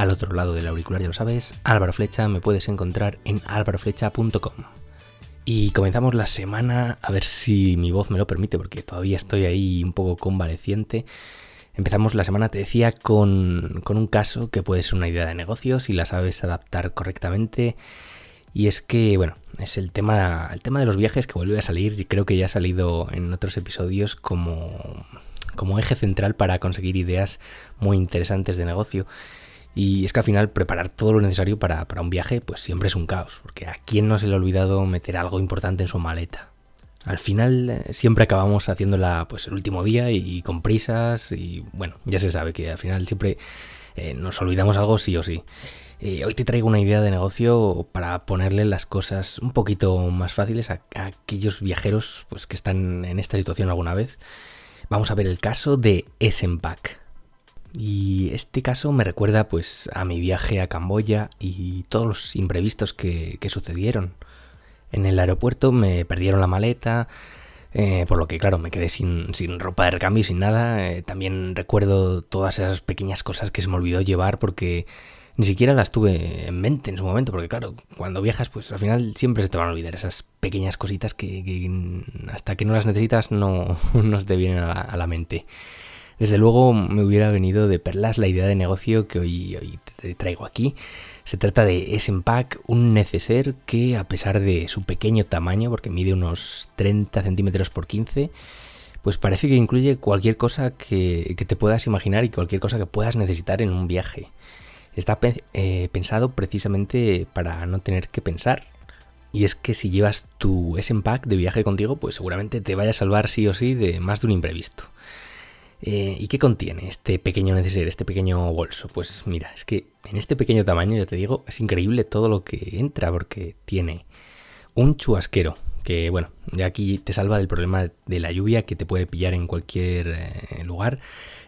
Al otro lado del auricular ya lo sabes, Álvaro Flecha, me puedes encontrar en álvaroflecha.com. Y comenzamos la semana, a ver si mi voz me lo permite, porque todavía estoy ahí un poco convaleciente. Empezamos la semana, te decía, con, con un caso que puede ser una idea de negocio si la sabes adaptar correctamente. Y es que, bueno, es el tema, el tema de los viajes que vuelve a salir y creo que ya ha salido en otros episodios como, como eje central para conseguir ideas muy interesantes de negocio. Y es que al final preparar todo lo necesario para, para, un viaje pues siempre es un caos, porque a quién no se le ha olvidado meter algo importante en su maleta. Al final eh, siempre acabamos haciéndola pues el último día y, con prisas y bueno, ya se sabe que al final siempre eh, nos olvidamos algo sí o sí. Eh, hoy te traigo una idea de negocio para ponerle las cosas un poquito más fáciles a, a aquellos viajeros pues, que están en esta situación alguna vez. Vamos a ver el caso de Essenpack. Y este caso me recuerda pues a mi viaje a Camboya y todos los imprevistos que, que sucedieron. En el aeropuerto me perdieron la maleta, eh, por lo que claro, me quedé sin, sin ropa de recambio y sin nada. Eh, también recuerdo todas esas pequeñas cosas que se me olvidó llevar porque ni siquiera las tuve en mente en su momento, porque claro, cuando viajas pues al final siempre se te van a olvidar esas pequeñas cositas que, hasta que no las necesitas no, no te vienen a la mente. Desde luego me hubiera venido de perlas la idea de negocio que hoy, te traigo aquí. Se trata de S-Pack, un neceser que a pesar de su pequeño tamaño, porque mide unos 30 centímetros por 15, pues parece que incluye cualquier cosa que, que, te puedas imaginar y cualquier cosa que puedas necesitar en un viaje. Está eh, pensado precisamente para no tener que pensar. Y es que si llevas tu S-Pack de viaje contigo, pues seguramente te vaya a salvar sí o sí de más de un imprevisto. Eh, ¿Y qué contiene este pequeño neceser, este pequeño bolso? Pues mira, es que en este pequeño tamaño, ya te digo, es increíble todo lo que entra porque tiene un chubasquero, que bueno, ya aquí te salva del problema de la lluvia que te puede pillar en cualquier eh, lugar.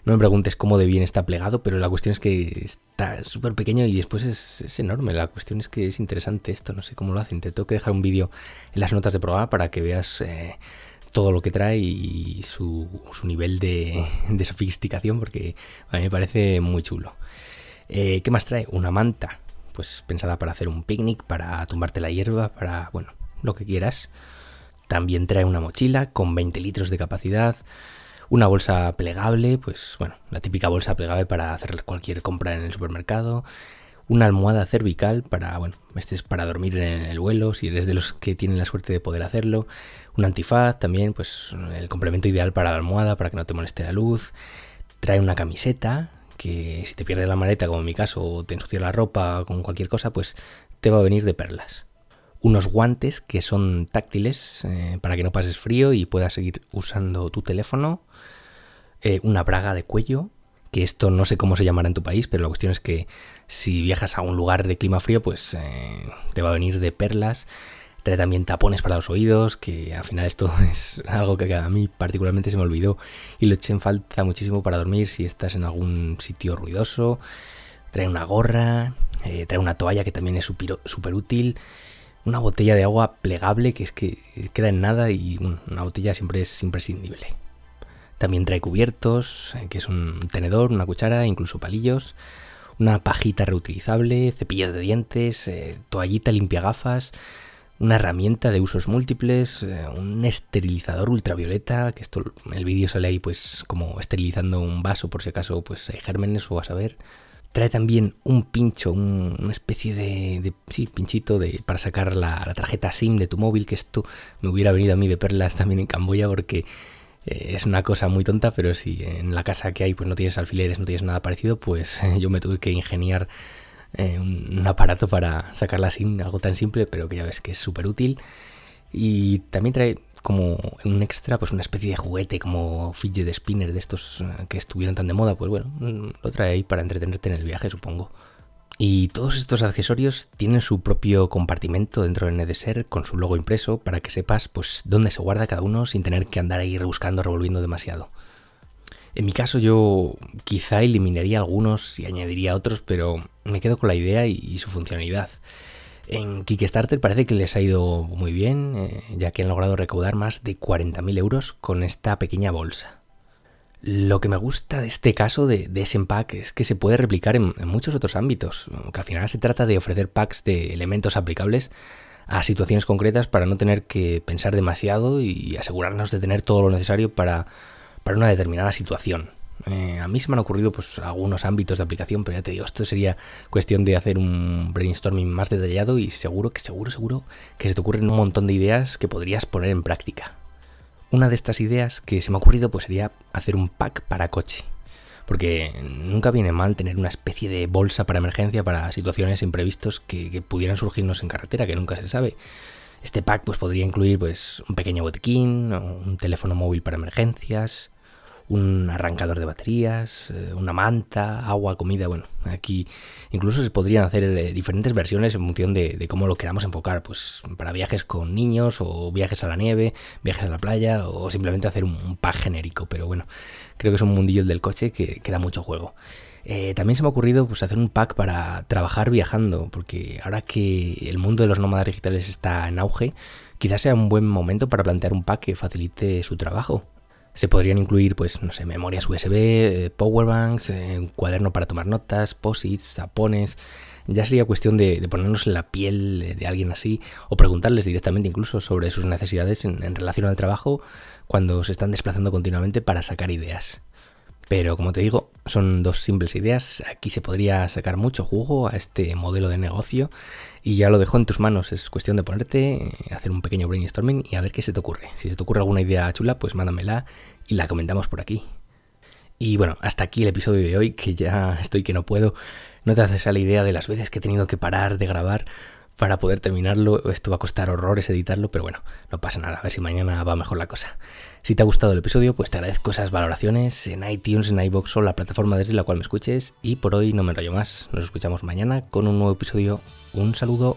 No me preguntes cómo de bien está plegado, pero la cuestión es que está súper pequeño y después es, es, enorme. La cuestión es que es interesante esto, no sé cómo lo hacen. Te tengo que dejar un vídeo en las notas de programa para que veas... Eh, todo lo que trae y su, su nivel de, de, sofisticación, porque a mí me parece muy chulo. Eh, ¿Qué más trae? Una manta, pues pensada para hacer un picnic, para tumbarte la hierba, para, bueno, lo que quieras. También trae una mochila con 20 litros de capacidad, una bolsa plegable, pues bueno, la típica bolsa plegable para hacer cualquier compra en el supermercado, una almohada cervical para, bueno, este es para dormir en el vuelo, si eres de los que tienen la suerte de poder hacerlo, un antifaz también, pues el complemento ideal para la almohada, para que no te moleste la luz, trae una camiseta, que si te pierdes la maleta, como en mi caso, o te ensucia la ropa con cualquier cosa, pues te va a venir de perlas. Unos guantes que son táctiles eh, para que no pases frío y puedas seguir usando tu teléfono. Eh, una braga de cuello, que esto no sé cómo se llamará en tu país, pero la cuestión es que si viajas a un lugar de clima frío, pues eh, te va a venir de perlas. Trae también tapones para los oídos, que al final esto es algo que a mí particularmente se me olvidó y lo eché en falta muchísimo para dormir si estás en algún sitio ruidoso. Trae una gorra, eh, trae una toalla que también es súper útil. Una botella de agua plegable que es que queda en nada y una botella siempre es imprescindible. También trae cubiertos, eh, que es un tenedor, una cuchara, incluso palillos, una pajita reutilizable, cepillos de dientes, eh, toallita limpia gafas, una herramienta de usos múltiples, eh, un esterilizador ultravioleta, que esto el vídeo sale ahí pues como esterilizando un vaso por si acaso pues hay gérmenes o vas a ver. Trae también un pincho, un, una especie de, sí, pinchito de, para sacar la, la, tarjeta SIM de tu móvil, que esto me hubiera venido a mí de perlas también en Camboya porque es una cosa muy tonta, pero si en la casa que hay pues no tienes alfileres, no tienes nada parecido, pues eh, yo me tuve que ingeniar eh, un, aparato para sacarla sin algo tan simple, pero que ya ves que es súper útil. Y también trae como un extra, pues una especie de juguete como fidget spinner de estos que estuvieron tan de moda, pues bueno, lo trae ahí para entretenerte en el viaje, supongo. Y todos estos accesorios tienen su propio compartimento dentro del Nedeser con su logo impreso para que sepas pues dónde se guarda cada uno sin tener que andar ahí rebuscando, revolviendo demasiado. En mi caso yo quizá eliminaría algunos y añadiría otros, pero me quedo con la idea y, su funcionalidad. En Kickstarter parece que les ha ido muy bien, eh, ya que han logrado recaudar más de 40.000 euros con esta pequeña bolsa. Lo que me gusta de este caso de, de pack es que se puede replicar en, muchos otros ámbitos, que al final se trata de ofrecer packs de elementos aplicables a situaciones concretas para no tener que pensar demasiado y asegurarnos de tener todo lo necesario para para una determinada situación. Eh, a mí se me han ocurrido pues algunos ámbitos de aplicación, pero ya te digo, esto sería cuestión de hacer un brainstorming más detallado y seguro que seguro, seguro que se te ocurren un montón de ideas que podrías poner en práctica. Una de estas ideas que se me ha ocurrido pues sería hacer un pack para coche. Porque nunca viene mal tener una especie de bolsa para emergencia para situaciones imprevistos que, pudieran surgirnos en carretera, que nunca se sabe. Este pack pues, podría incluir pues, un pequeño botiquín, un teléfono móvil para emergencias, un arrancador de baterías, eh, una manta, agua, comida. Bueno, aquí incluso se podrían hacer eh, diferentes versiones en función de, cómo lo queramos enfocar. Pues para viajes con niños o viajes a la nieve, viajes a la playa o simplemente hacer un, pack genérico. Pero bueno, creo que es un mundillo el del coche que, que da mucho juego. Eh, también se me ha ocurrido pues, hacer un pack para trabajar viajando, porque ahora que el mundo de los nómadas digitales está en auge, quizás sea un buen momento para plantear un pack que facilite su trabajo. Se podrían incluir, pues, no sé, memorias USB, eh, powerbanks, eh, cuaderno para tomar notas, posits, tapones. Ya sería cuestión de, ponernos en la piel de alguien así o preguntarles directamente incluso sobre sus necesidades en relación al trabajo cuando se están desplazando continuamente para sacar ideas. Pero como te digo, son dos simples ideas. Aquí se podría sacar mucho jugo a este modelo de negocio y ya lo dejo en tus manos. Es cuestión de ponerte, hacer un pequeño brainstorming y a ver qué se te ocurre. Si se te ocurre alguna idea chula, pues mándamela y la comentamos por aquí. Y bueno, hasta aquí el episodio de hoy, que ya estoy que no puedo. No te haces a la idea de las veces que he tenido que parar de grabar para poder terminarlo. Esto va a costar horrores editarlo, pero bueno, no pasa nada. A ver si mañana va mejor la cosa. Si te ha gustado el episodio, pues te agradezco esas valoraciones en iTunes, en iBox o la plataforma desde la cual me escuches. Y por hoy no me enrollo más. Nos escuchamos mañana con un nuevo episodio. Un saludo.